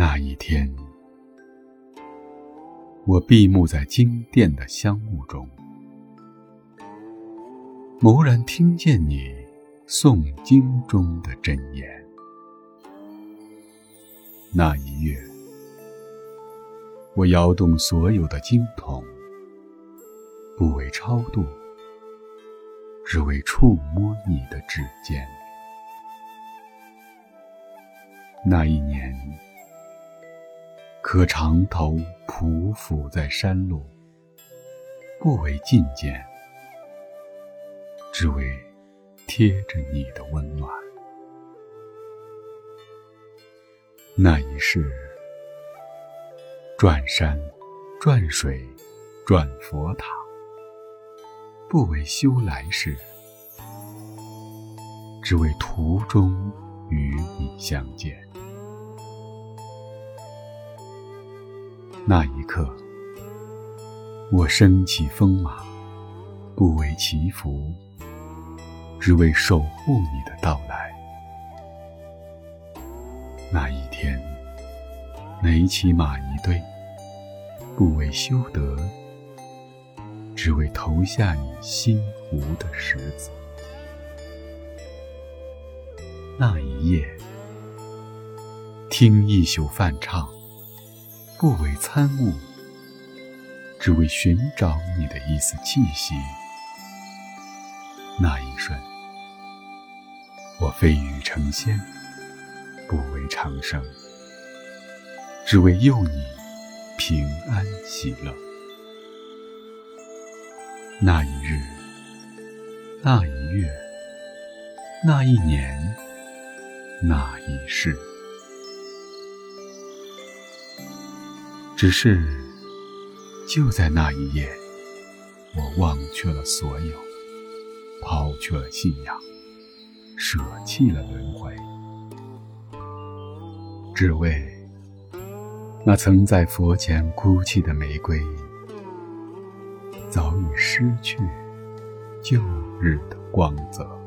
那一天，我闭目在经殿的香雾中，蓦然听见你诵经中的真言。那一月，我摇动所有的经筒，不为超度，只为触摸你的指尖。那一年。可长头匍匐在山路，不为觐见，只为贴着你的温暖。那一世，转山、转水、转佛塔，不为修来世，只为途中与你相见。那一刻，我升起风马，不为祈福，只为守护你的到来。那一天，垒起马一堆，不为修德，只为投下你心湖的石子。那一夜，听一宿梵唱。不为参悟，只为寻找你的一丝气息。那一瞬，我飞羽成仙，不为长生，只为佑你平安喜乐。那一日，那一月，那一年，那一世。只是，就在那一夜，我忘却了所有，抛去了信仰，舍弃了轮回，只为那曾在佛前哭泣的玫瑰，早已失去旧日的光泽。